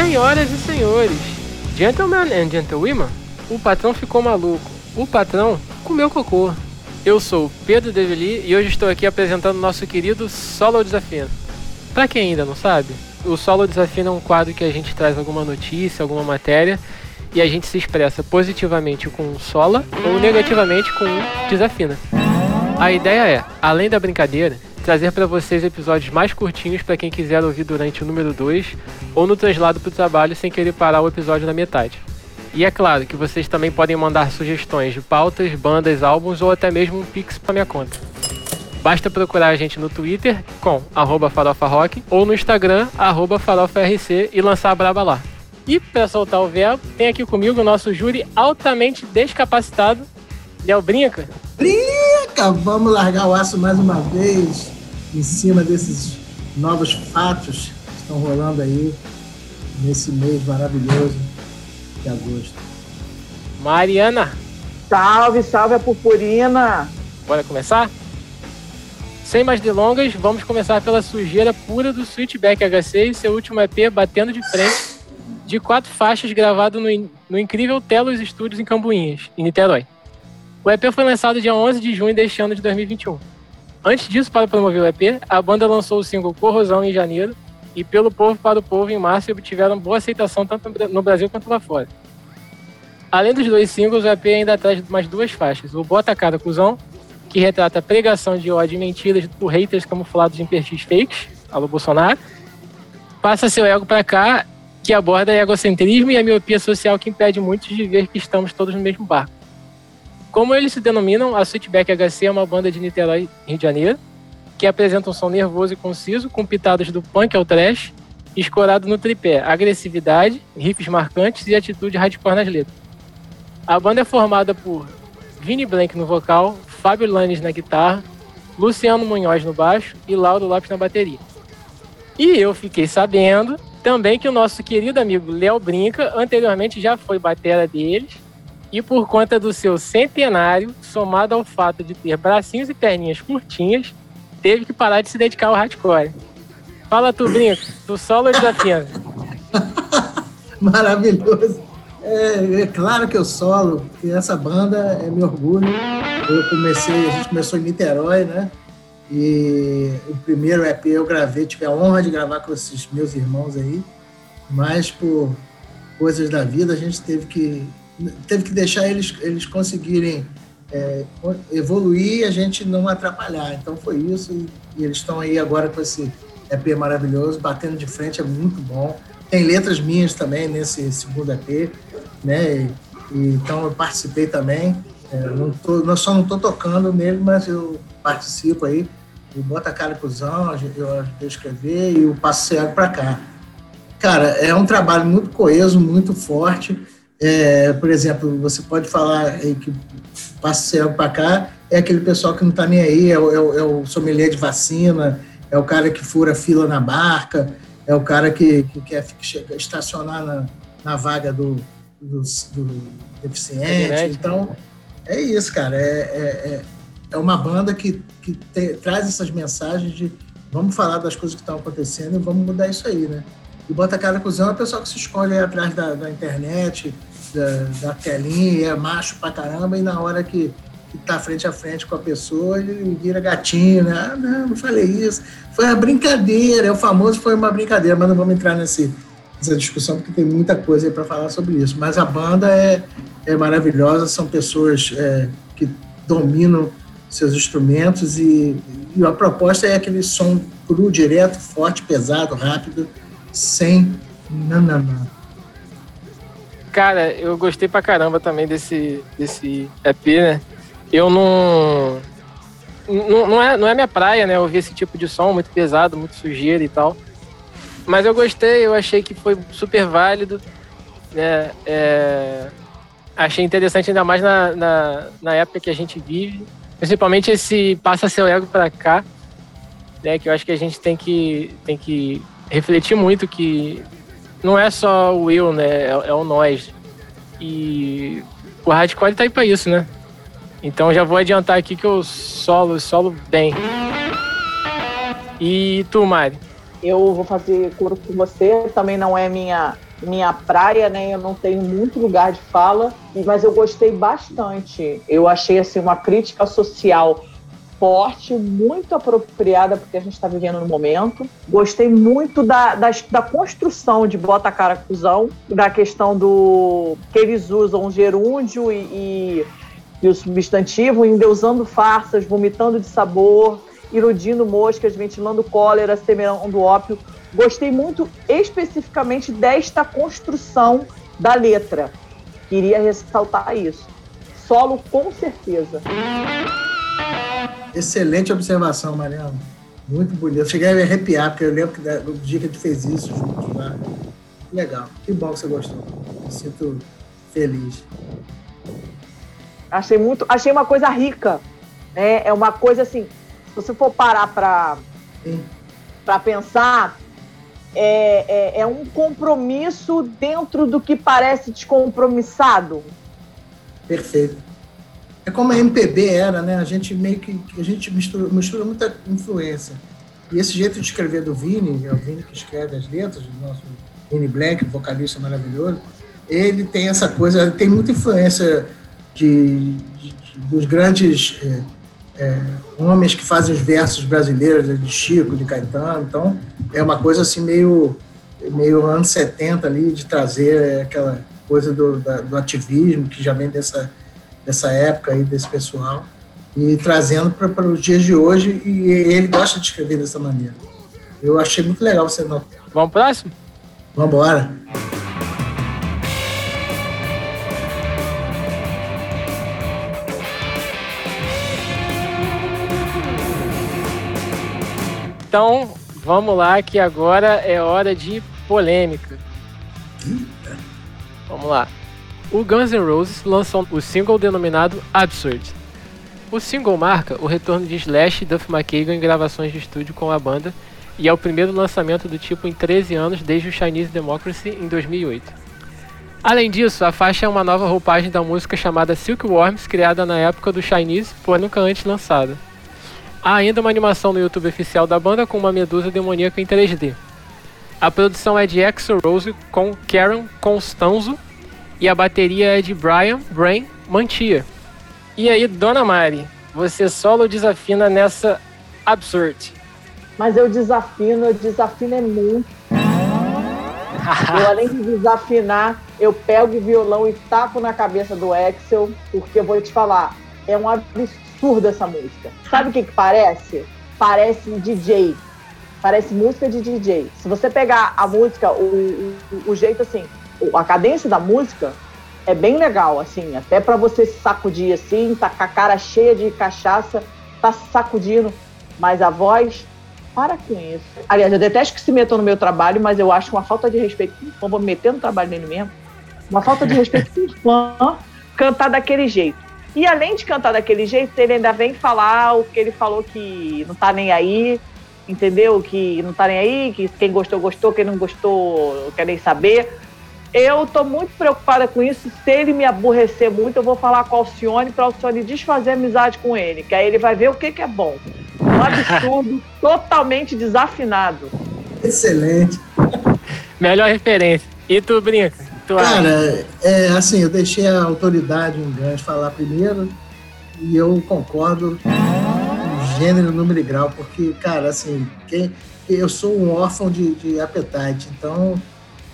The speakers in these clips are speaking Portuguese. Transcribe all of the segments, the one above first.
Senhoras e senhores, gentlemen and gentlewomen, o patrão ficou maluco. O patrão comeu cocô. Eu sou Pedro Develi e hoje estou aqui apresentando nosso querido Solo Desafio. Para quem ainda não sabe, o Solo Desafio é um quadro que a gente traz alguma notícia, alguma matéria e a gente se expressa positivamente com sola ou negativamente com desafina. A ideia é, além da brincadeira, trazer para vocês episódios mais curtinhos para quem quiser ouvir durante o número 2 ou no translado para o trabalho sem querer parar o episódio na metade. E é claro que vocês também podem mandar sugestões de pautas, bandas, álbuns ou até mesmo um pix para minha conta. Basta procurar a gente no Twitter com farofarock ou no Instagram farofarc e lançar a braba lá. E para soltar o verbo, tem aqui comigo o nosso júri altamente descapacitado, Léo Brinca. Brinca! Vamos largar o aço mais uma vez em cima desses novos fatos que estão rolando aí nesse mês maravilhoso de agosto. Mariana. Salve, salve a purpurina! Bora começar? Sem mais delongas, vamos começar pela sujeira pura do Switchback HC e seu último EP Batendo de Frente, de quatro faixas gravado no, no incrível Telos Studios em Cambuinhas, em Niterói. O EP foi lançado dia 11 de junho deste ano de 2021. Antes disso, para promover o EP, a banda lançou o single Corrosão em janeiro e Pelo Povo para o Povo em março e obtiveram boa aceitação tanto no Brasil quanto lá fora. Além dos dois singles, o EP ainda traz mais duas faixas: o Bota Cara Cusão, que retrata a pregação de ódio e mentiras por haters camuflados em perfis fakes, alô Bolsonaro. Passa seu ego para cá, que aborda egocentrismo e a miopia social que impede muitos de ver que estamos todos no mesmo barco. Como eles se denominam, a Sweetback HC é uma banda de Niterói, Rio de Janeiro, que apresenta um som nervoso e conciso, com pitadas do punk ao trash, escorado no tripé, agressividade, riffs marcantes e atitude hardcore nas letras. A banda é formada por Vini Blank no vocal, Fábio Lanes na guitarra, Luciano Munhoz no baixo e Lauro Lopes na bateria. E eu fiquei sabendo também que o nosso querido amigo Léo Brinca anteriormente já foi batera deles e por conta do seu centenário, somado ao fato de ter bracinhos e perninhas curtinhas, teve que parar de se dedicar ao hardcore. Fala tu, Brinca, do solo desafiando. Maravilhoso. É, é, claro que eu solo, e essa banda é meu orgulho. Eu comecei, a gente começou em Niterói, né? E o primeiro EP eu gravei, tive a honra de gravar com esses meus irmãos aí, mas por coisas da vida a gente teve que teve que deixar eles eles conseguirem é, evoluir e a gente não atrapalhar. Então foi isso e, e eles estão aí agora com esse EP maravilhoso, batendo de frente é muito bom. Tem letras minhas também nesse segundo EP né? E, e, então eu participei também. É, não, tô, não só não estou tocando nele, mas eu participo aí. O Bota Cara Cusão, eu, eu escrever e o Cego para cá. Cara, é um trabalho muito coeso, muito forte. É, por exemplo, você pode falar que Passo Cego para cá é aquele pessoal que não está nem aí, é o, é, o, é o sommelier de vacina, é o cara que fura fila na barca, é o cara que, que quer estacionar na, na vaga do, do, do deficiente. Então, é isso, cara. É, é, é, é uma banda que, que te, traz essas mensagens de vamos falar das coisas que estão acontecendo e vamos mudar isso aí, né? E Bota Cara Cusão é a pessoa que se escolhe atrás da, da internet, da, da telinha, é macho pra caramba, e na hora que, que tá frente a frente com a pessoa, ele vira gatinho, né? Ah, não, não falei isso. Foi uma brincadeira, é o famoso foi uma brincadeira, mas não vamos entrar nesse, essa discussão, porque tem muita coisa para falar sobre isso. Mas a banda é, é maravilhosa, são pessoas é, que dominam seus instrumentos e, e, a proposta é aquele som cru, direto, forte, pesado, rápido, sem nananã. Cara, eu gostei pra caramba também desse, desse EP, né? Eu não, não. Não é, não é minha praia, né? Ouvir esse tipo de som muito pesado, muito sujeira e tal. Mas eu gostei, eu achei que foi super válido. Né? É, achei interessante ainda mais na, na, na, época que a gente vive. Principalmente esse passa seu ego para cá, né? Que eu acho que a gente tem que, tem que refletir muito que não é só o eu, né? É, é o nós. E o hardcore tá aí pra isso, né? Então já vou adiantar aqui que eu solo, solo bem. E tu, Mari? Eu vou fazer coro com você, também não é minha minha praia, né? Eu não tenho muito lugar de fala, mas eu gostei bastante. Eu achei assim uma crítica social forte, muito apropriada porque a gente está vivendo no momento. Gostei muito da, da, da, construção de Bota Cara Cusão, da questão do que eles usam gerúndio e, e, e o substantivo, endeusando farsas, vomitando de sabor, iludindo moscas, ventilando cólera, semeando ópio. Gostei muito especificamente desta construção da letra. Queria ressaltar isso. Solo, com certeza. Excelente observação, Mariana. Muito bonito. Eu cheguei a me arrepiar, porque eu lembro que no dia que a gente fez isso juntos lá. Legal. Que bom que você gostou. Me sinto feliz. Achei muito. Achei uma coisa rica. Né? É uma coisa assim. Se você for parar para para pensar, é, é, é, um compromisso dentro do que parece descompromissado. Perfeito. É como a MPB era, né? A gente meio que a gente mistura, mistura muita influência. E esse jeito de escrever do Vini, é o Vini que escreve as letras, o nosso Vini Black, vocalista maravilhoso, ele tem essa coisa, tem muita influência de, de, de dos grandes é, é, homens que fazem os versos brasileiros, de Chico, de Caetano. Então, é uma coisa assim meio, meio anos 70 ali, de trazer aquela coisa do, da, do ativismo que já vem dessa dessa época aí, desse pessoal, e trazendo para os dias de hoje, e ele gosta de escrever dessa maneira. Eu achei muito legal você não. Vamos pro próximo? Vamos embora. Então, vamos lá, que agora é hora de polêmica. Vamos lá o Guns N' Roses lançou o single denominado Absurd. O single marca o retorno de Slash e Duff McKagan em gravações de estúdio com a banda e é o primeiro lançamento do tipo em 13 anos desde o Chinese Democracy em 2008. Além disso, a faixa é uma nova roupagem da música chamada Silkworms, criada na época do Chinese, porém nunca antes lançada. Há ainda uma animação no YouTube oficial da banda com uma medusa demoníaca em 3D. A produção é de Exo Rose com Karen Constanzo e a bateria é de Brian Brain Mantia. E aí, Dona Mari, você solo desafina nessa Absurd? Mas eu desafino, eu desafino é muito. eu, além de desafinar, eu pego o violão e taco na cabeça do Axel, porque eu vou te falar, é um absurdo essa música. Sabe o que, que parece? Parece DJ. Parece música de DJ. Se você pegar a música, o, o, o jeito assim, a cadência da música é bem legal, assim, até para você sacudir assim, tá com a cara cheia de cachaça, tá sacudindo, mas a voz, para com isso. Aliás, eu detesto que se metam no meu trabalho, mas eu acho uma falta de respeito com fã, vou me meter no trabalho dele mesmo, uma falta de respeito com fã cantar daquele jeito. E além de cantar daquele jeito, ele ainda vem falar o que ele falou que não tá nem aí, entendeu? Que não tá nem aí, que quem gostou, gostou, quem não gostou, quer nem saber. Eu tô muito preocupada com isso. Se ele me aborrecer muito, eu vou falar com o Alcione para o Alcione desfazer amizade com ele, que aí ele vai ver o que, que é bom. Um absurdo, totalmente desafinado. Excelente. Melhor referência. E tu brinca? Tu Cara, é assim, eu deixei a autoridade em Gans falar primeiro e eu concordo com gênero, número e grau, porque, cara, assim, quem, eu sou um órfão de, de appetite, então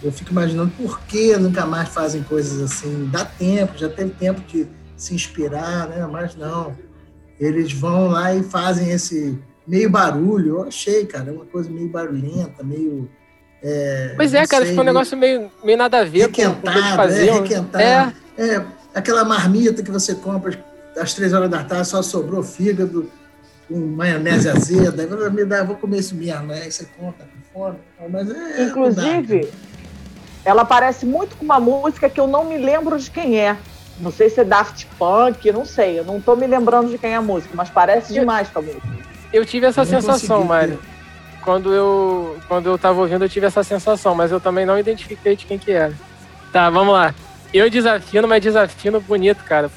eu fico imaginando por que nunca mais fazem coisas assim. Dá tempo, já teve tempo de se inspirar, né? Mas não. Eles vão lá e fazem esse meio barulho. Eu achei, cara, é uma coisa meio barulhenta, meio. É, pois é, cara, sei, ficou um negócio meio, meio nada a ver com o que eles é, faziam. É, requentado. É. é, aquela marmita que você compra às três horas da tarde, só sobrou fígado com maionese azeda. Eu, me dá, vou comer isso mesmo. Aí você compra com fome. Mas é, Inclusive, ela parece muito com uma música que eu não me lembro de quem é. Não sei se é Daft Punk, não sei. Eu não tô me lembrando de quem é a música, mas parece demais com a música. Eu tive essa eu sensação, Mari. Quando eu, quando eu tava ouvindo, eu tive essa sensação, mas eu também não identifiquei de quem que era. Tá, vamos lá. Eu desafino, mas desafino bonito, cara.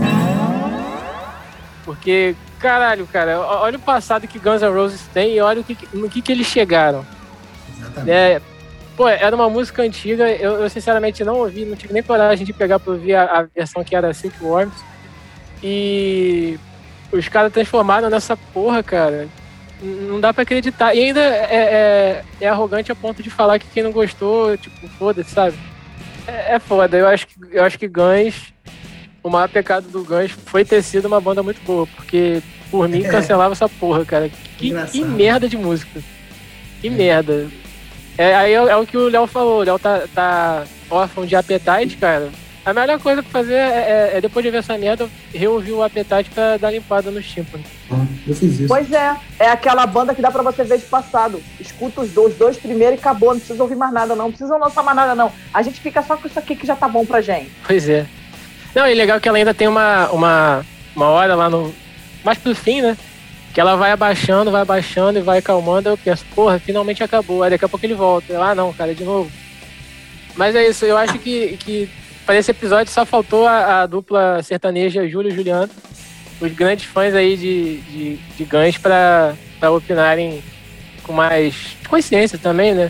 Porque, caralho, cara, olha o passado que Guns N' Roses tem e olha o que, no que, que eles chegaram. Exatamente. É, pô, era uma música antiga, eu, eu, sinceramente não ouvi, não tive nem coragem de pegar pra ouvir a, a versão que era Silkworms. E os caras transformaram nessa porra, cara. Não dá pra acreditar. E ainda é, é, é arrogante a ponto de falar que quem não gostou, tipo, foda-se, sabe? É, é, foda. Eu acho que, eu acho que Guns, o maior pecado do Guns foi ter sido uma banda muito boa, porque por mim é. cancelava essa porra, cara. Que, que merda de música. Que merda. É, aí é, é, o que o Léo falou. O Léo tá, tá órfão de Appetite, cara. A melhor coisa pra fazer é, é, é, depois de ver essa merda, reouvir o Appetite pra dar limpada no tímpanos. eu fiz isso. Pois é, é aquela banda que dá pra você ver de passado. Escuta os dois, dois primeiro e acabou, não precisa ouvir mais nada não, não precisa lançar mais nada não. A gente fica só com isso aqui que já tá bom pra gente. Pois é. Não, e legal que ela ainda tem uma, uma, uma hora lá no... Mais pro fim, né? Que ela vai abaixando, vai abaixando e vai acalmando. Eu penso, porra, finalmente acabou. Aí daqui a pouco ele volta. Eu, ah, não, cara, de novo. Mas é isso, eu acho que, que para esse episódio só faltou a, a, dupla sertaneja Júlio e Juliano, os grandes fãs aí de, de, de Guns para opinarem com mais consciência também, né?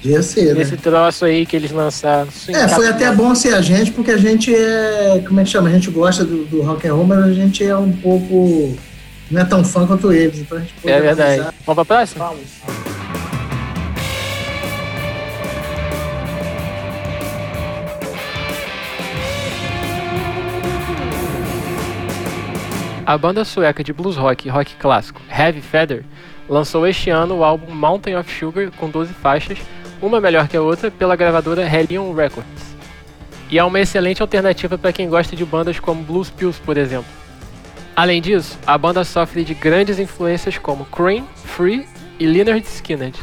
Podia ser, né? Esse troço aí que eles lançaram. É, foi até bom ser a gente, porque a gente é. Como é que chama? A gente gosta do, do rock and roll, mas a gente é um pouco. Não é tão fã quanto eles. Então a gente pode É verdade. Analisar. Vamos pra próxima? Vamos. A banda sueca de blues rock e rock clássico Heavy Feather lançou este ano o álbum Mountain of Sugar com 12 faixas, uma melhor que a outra, pela gravadora Hellion Records. E é uma excelente alternativa para quem gosta de bandas como Blues Pills, por exemplo. Além disso, a banda sofre de grandes influências como Cream, Free e Leonard Skinner.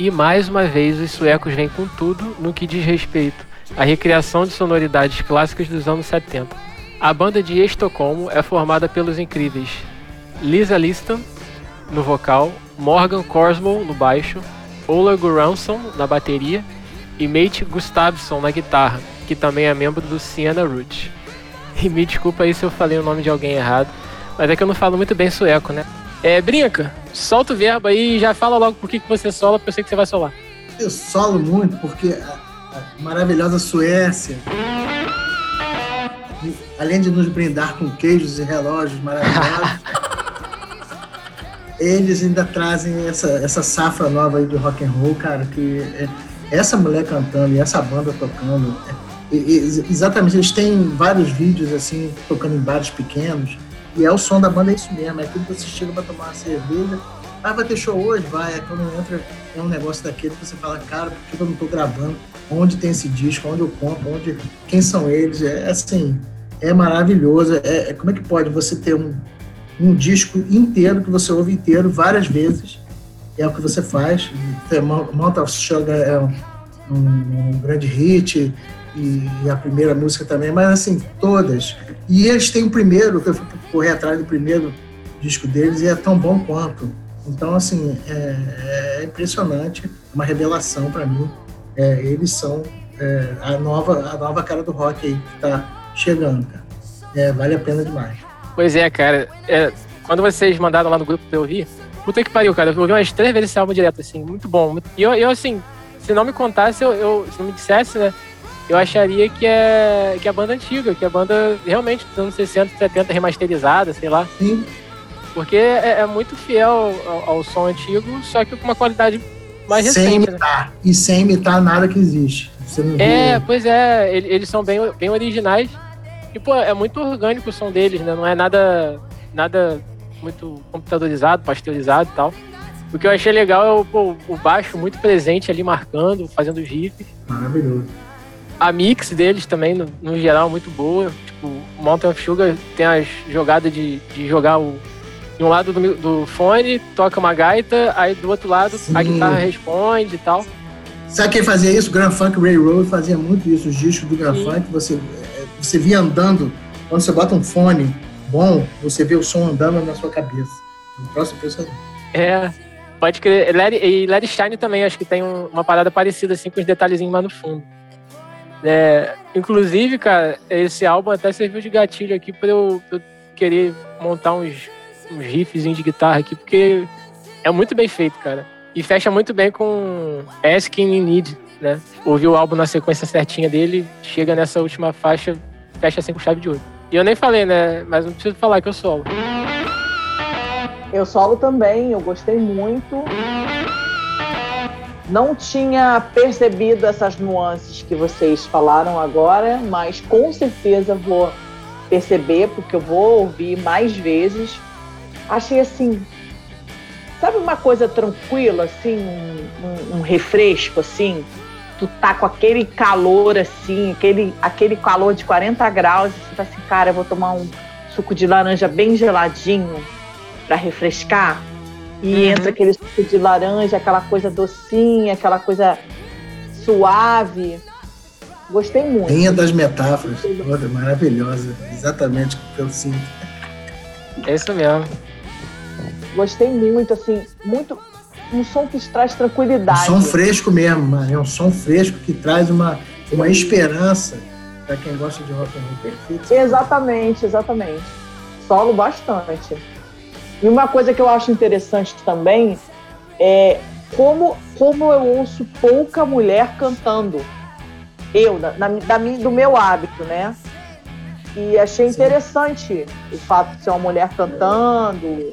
E mais uma vez os suecos vêm com tudo no que diz respeito à recriação de sonoridades clássicas dos anos 70. A banda de Estocolmo é formada pelos incríveis Lisa Liston no vocal, Morgan Korsmo no baixo, Ola Guransson na bateria e Mate Gustafsson na guitarra, que também é membro do Siena Root. E me desculpa aí se eu falei o nome de alguém errado, mas é que eu não falo muito bem sueco, né? É, brinca, solta o verbo aí e já fala logo por que, que você sola, porque eu sei que você vai solar. Eu solo muito porque a, a maravilhosa Suécia além de nos brindar com queijos e relógios maravilhosos, eles ainda trazem essa, essa safra nova aí de rock and roll, cara, que é, essa mulher cantando e essa banda tocando, é, é, exatamente, eles têm vários vídeos assim, tocando em bares pequenos, e é o som da banda, é isso mesmo, é tudo que você chega para tomar uma cerveja, ah, vai ter show hoje? Vai, é quando entra, é um negócio daquele que você fala, cara, por que eu não tô gravando? Onde tem esse disco? Onde eu compro? Onde, quem são eles? É assim, é maravilhoso. É, é, como é que pode você ter um, um disco inteiro que você ouve inteiro várias vezes? É o que você faz. Mount of Sugar é um, um, um grande hit e, a primeira música também, mas assim, todas. E eles têm o primeiro, que eu fui correr atrás do primeiro disco deles e é tão bom quanto. Então, assim, é, é impressionante, uma revelação para mim. É, eles são é, a, nova, a nova cara do rock aí que está chegando, cara. É, vale a pena demais. Pois é, cara. É, quando vocês mandaram lá no grupo pra eu ouvir, puta que pariu, cara. Eu ouvi umas três vezes esse álbum direto, assim, muito bom. E eu, eu assim, se não me contasse, eu, eu, se não me dissesse, né? Eu acharia que é, que é a banda antiga, que é a banda realmente dos anos 60, 70 remasterizada, sei lá. Sim. Porque é, é muito fiel ao, ao, som antigo, só que com uma qualidade mais sem recente. Né? Imitar. Né? E sem imitar nada que existe. é, vê... pois é, eles são bem, bem originais. E, pô, é muito orgânico o som deles, né? Não é nada, nada muito computadorizado, pasteurizado e tal. O que eu achei legal é o, pô, o baixo muito presente ali, marcando, fazendo os riffs. Maravilhoso. A mix deles também, no, no geral, muito boa. Tipo, o Mountain of Sugar tem as jogadas de, de jogar o, de um lado do, do fone, toca uma gaita, aí do outro lado Sim. a guitarra responde e tal. Sabe quem fazia isso? Grand Funk Railroad fazia muito isso, os discos do Grand Sim. Funk, você você via andando, quando você bota um fone bom, você vê o som andando na sua cabeça. É um próximo impressionante. É, pode crer. E Larry Shine também, acho que tem uma parada parecida, assim, com os detalhezinhos lá no fundo. É, inclusive, cara, esse álbum até serviu de gatilho aqui para eu, eu, querer montar uns, uns riffs de guitarra aqui, porque é muito bem feito, cara. E fecha muito bem com Asking in Need, né? Ouvir o álbum na sequência certinha dele, chega nessa última faixa, fecha assim com chave de ouro. E eu nem falei, né? Mas não preciso falar que eu solo. Eu solo também, eu gostei muito. Não tinha percebido essas nuances que vocês falaram agora, mas com certeza vou perceber, porque eu vou ouvir mais vezes. Achei assim, sabe uma coisa tranquila, assim, um, um, um refresco, assim? Tu tá com aquele calor, assim, aquele, aquele calor de 40 graus, e você tá assim, cara, eu vou tomar um suco de laranja bem geladinho para refrescar. E uhum. entra aquele suco de laranja, aquela coisa docinha, aquela coisa suave. Gostei muito. Linha das metáforas, toda maravilhosa. Exatamente o que eu sinto. É isso mesmo. Gostei muito, assim, muito. Um som que traz tranquilidade. Um som fresco mesmo, é um som fresco que traz uma, uma esperança para quem gosta de rock and roll perfeito. Exatamente, exatamente. Solo bastante. E uma coisa que eu acho interessante também é como, como eu ouço pouca mulher cantando. Eu, na, na, da, do meu hábito, né? E achei interessante Sim. o fato de ser uma mulher cantando.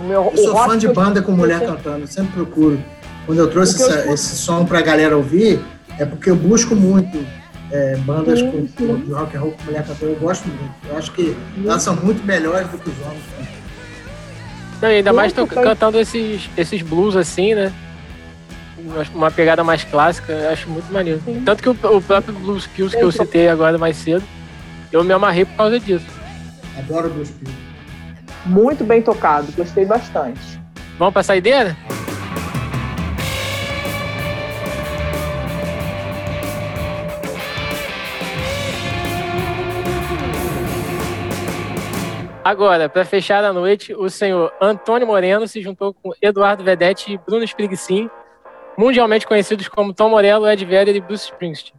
Meu, eu sou fã de banda com mulher sempre... cantando, sempre procuro. Quando eu trouxe essa, eu... esse som pra galera ouvir, é porque eu busco muito é, bandas sim, com, sim. de rock and roll com mulher cantando. Eu gosto muito. Eu acho que elas são muito melhores do que os homens. Não, ainda mais tô cantando esses, esses blues assim, né? Uma pegada mais clássica, eu acho muito maneiro. Sim. Tanto que o, o, próprio Blues Kills que eu citei agora mais cedo, eu me amarrei por causa disso. Adoro Blues Kills. Muito bem tocado, gostei bastante. Vamos pra saideira? Agora, para fechar a noite, o senhor Antônio Moreno se juntou com Eduardo Vedete e Bruno Springsteen, mundialmente conhecidos como Tom Morello, Ed Vedder e Bruce Springsteen,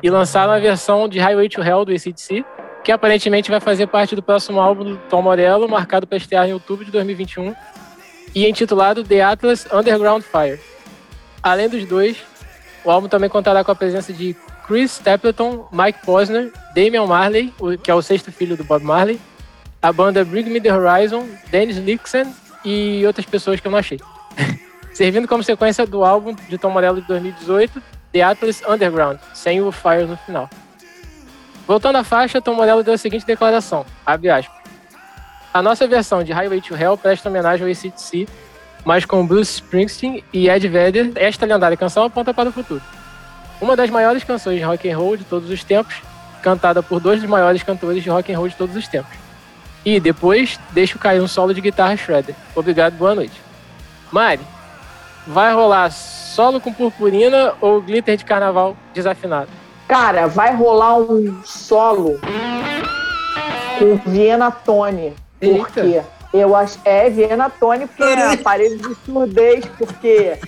e lançaram a versão de Highway to Hell do ACDC, que aparentemente vai fazer parte do próximo álbum do Tom Morello, marcado para estrear em outubro de 2021, e intitulado The Atlas Underground Fire. Além dos dois, o álbum também contará com a presença de Chris Stapleton, Mike Posner, Damian Marley, que é o sexto filho do Bob Marley, a banda Bring Me The Horizon, Dennis Nixon e outras pessoas que eu não achei. Servindo como sequência do álbum de Tom Morello de 2018, The Atlas Underground, sem o Fire no final. Voltando à faixa, Tom Morello deu a seguinte declaração, abre aspas. A nossa versão de Highway to Hell presta homenagem ao ACDC, mas com Bruce Springsteen e Ed Vedder, esta lendária canção aponta para o futuro. Uma das maiores canções de rock and roll de todos os tempos, cantada por dois dos maiores cantores de rock and roll de todos os tempos. E depois deixo cair um solo de guitarra shredder. Obrigado, boa noite. Mari, vai rolar solo com purpurina ou glitter de carnaval desafinado? Cara, vai rolar um solo com Viena Tone. Porque eu acho. É, Viena Tone, porque é aparelho de surdez, porque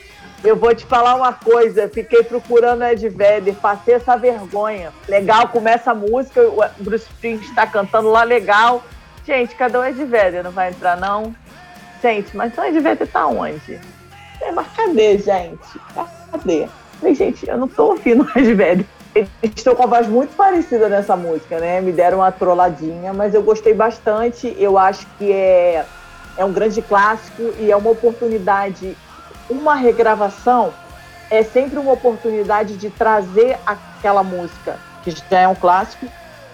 eu vou te falar uma coisa, fiquei procurando Ed Vedder, passei essa vergonha. Legal, começa a música, o Bruce Springsteen está cantando lá legal. Gente, cadê o Ed Vedder? Não vai entrar, não? Gente, mas o Ed Vedder tá onde? É, mas cadê, gente? Cadê? Falei, gente, eu não tô ouvindo o Ed Vedder. Estão com a voz muito parecida nessa música, né? Me deram uma trolladinha, mas eu gostei bastante. Eu acho que é, é um grande clássico e é uma oportunidade. Uma regravação é sempre uma oportunidade de trazer aquela música, que já é um clássico,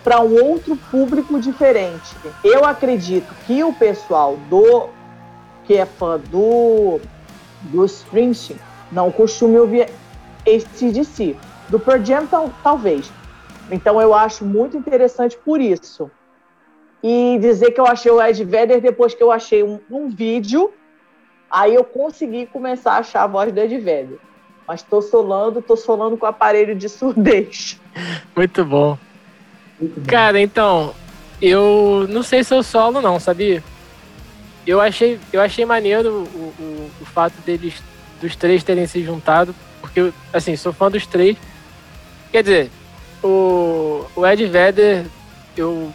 para um outro público diferente. Eu acredito que o pessoal do que é fã do do Springsteen não costuma ouvir esse de si. Do Pearl Jam, tal, talvez. Então eu acho muito interessante por isso. E dizer que eu achei o Ed Vedder depois que eu achei um, um vídeo, aí eu consegui começar a achar a voz do Ed Vedder. Mas tô solando, tô solando com o aparelho de surdez. Muito bom. Cara, então, eu não sei se eu solo não, sabia? Eu achei, eu achei maneiro o, o, o fato deles, dos três terem se juntado, porque, assim, sou fã dos três. Quer dizer, o, o Ed Vedder, eu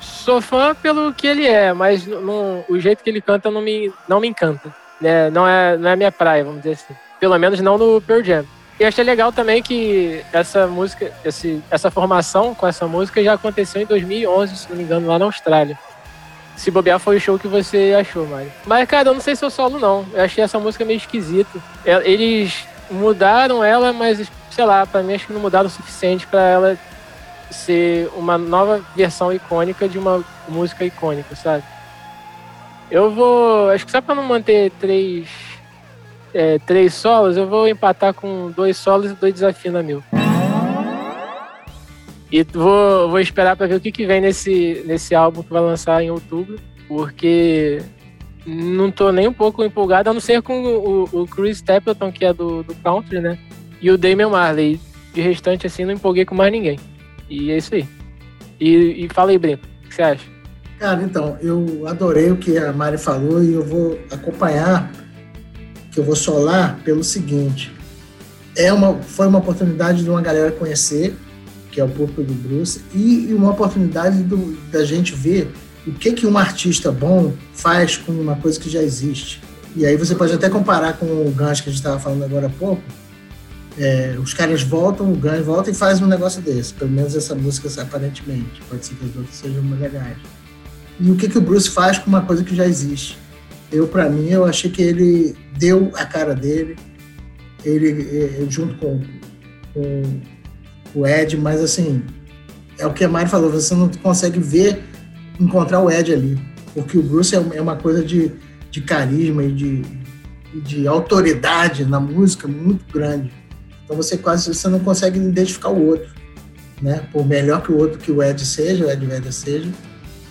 sou fã pelo que ele é, mas não, o jeito que ele canta não me, não me encanta. Né? Não, é, não é a minha praia, vamos dizer assim. Pelo menos não no Pearl Jam. E achei legal também que essa música, esse, essa formação com essa música já aconteceu em 2011, se não me engano, lá na Austrália. Se bobear foi o show que você achou, Mário. Mas, cara, eu não sei se eu solo, não. Eu achei essa música meio esquisita. É, eles mudaram ela, mas, sei lá, pra mim acho que não mudaram o suficiente para ela ser uma nova versão icônica de uma música icônica, sabe? Eu vou. Acho que só pra não manter três. É, três solos, eu vou empatar com dois solos e dois desafios na mil. E vou, vou esperar para ver o que, que vem nesse, nesse álbum que vai lançar em outubro, porque não tô nem um pouco empolgado, a não ser com o, o Chris Stapleton, que é do, do country, né? E o Damian Marley. De restante, assim, não empolguei com mais ninguém. E é isso aí. E, e fala aí, Breno, o que você acha? Cara, então, eu adorei o que a Mari falou e eu vou acompanhar, que eu vou solar pelo seguinte. É uma, foi uma oportunidade de uma galera conhecer, que é o público do Bruce, e uma oportunidade do, da gente ver o que, que um artista bom faz com uma coisa que já existe. E aí você pode até comparar com o Guns que a gente estava falando agora há pouco. É, os caras voltam, o Guns volta e faz um negócio desse. Pelo menos essa música, aparentemente. Pode ser que as outras sejam legais e o que, que o Bruce faz com uma coisa que já existe. Eu, para mim, eu achei que ele deu a cara dele, ele é, junto com, com o Ed, mas assim, é o que a Mari falou, você não consegue ver, encontrar o Ed ali, porque o Bruce é, é uma coisa de, de carisma e de, de autoridade na música muito grande. Então você quase você não consegue identificar o outro, né? Por melhor que o outro que o Ed seja, o Ed Vedder seja,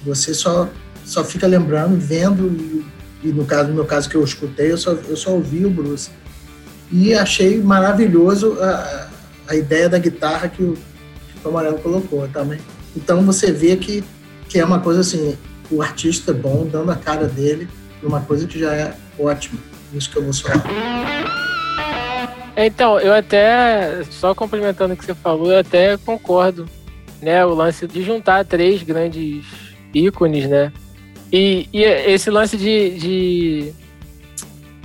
você só, só fica lembrando, vendo, e, e, no caso, no meu caso que eu escutei, eu só, eu só ouvi o Bruce. E achei maravilhoso a, a ideia da guitarra que o, que o Amarelo colocou também. Então você vê que, que é uma coisa assim, o artista é bom, dando a cara dele, uma coisa que já é ótima. Isso que eu vou falar. Então, eu até, só complementando o que você falou, eu até concordo, né? O lance de juntar três grandes ícones, né? E, e esse lance de, de,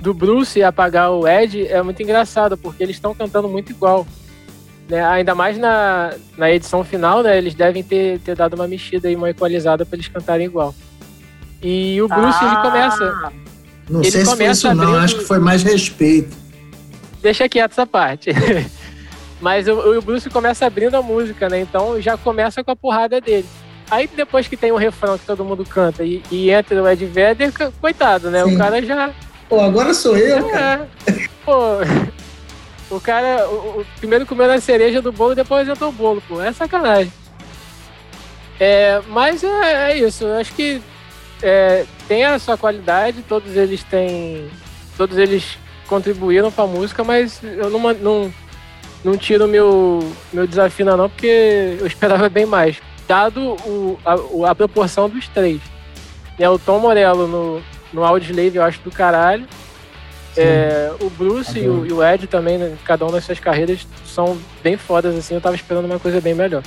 do Bruce apagar o Ed é muito engraçado, porque eles estão cantando muito igual. Né? Ainda mais na, na edição final, né? Eles devem ter, ter dado uma mexida e uma equalizada para eles cantarem igual. E o Bruce, ah. ele começa. Não ele sei se foi isso, abrindo... não. Acho que foi mais respeito. Deixa quieto essa parte. Mas o, o Bruce começa abrindo a música, né? Então já começa com a porrada dele. Aí depois que tem o um refrão que todo mundo canta e, e entra o Ed Vedder, coitado, né? Sim. O cara já. Pô, agora sou eu, é, cara. Pô. O cara, o, o, primeiro comeu a cereja do bolo e depois entrou o bolo, pô. É sacanagem. É, mas é, é isso. Eu acho que é, tem a sua qualidade, todos eles têm. Todos eles contribuíram para a música, mas eu não, não, não tiro meu, meu desafio, não, porque eu esperava bem mais dado o, a, a, proporção dos três. É, o Tom Morello no, no Audioslave eu acho do caralho. É, o Bruce e o, e o, Ed também, né, cada um das suas carreiras, são bem fodas, assim. Eu tava esperando uma coisa bem melhor.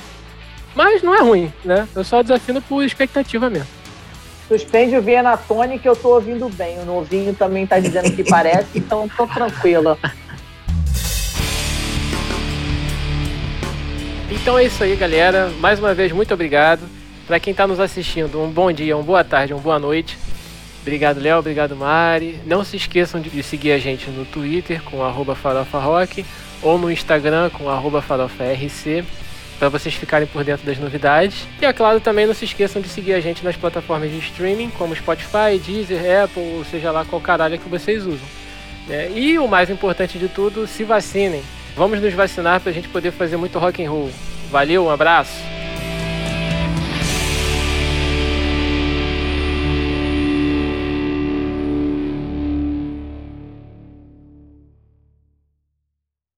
Mas não é ruim, né? Eu só desafio por expectativa mesmo. Suspende o Viena Tony que eu tô ouvindo bem. O novinho também tá dizendo que parece, então tô tranquila. Então é isso aí, galera. Mais uma vez, muito obrigado. Para quem está nos assistindo, um bom dia, uma boa tarde, uma boa noite. Obrigado, Léo. Obrigado, Mari. Não se esqueçam de seguir a gente no Twitter com farofarock ou no Instagram com farofarc para vocês ficarem por dentro das novidades. E é claro, também não se esqueçam de seguir a gente nas plataformas de streaming como Spotify, Deezer, Apple, ou seja lá qual caralho que vocês usam. É, e o mais importante de tudo, se vacinem. Vamos nos vacinar para a gente poder fazer muito rock and roll. Valeu, um abraço.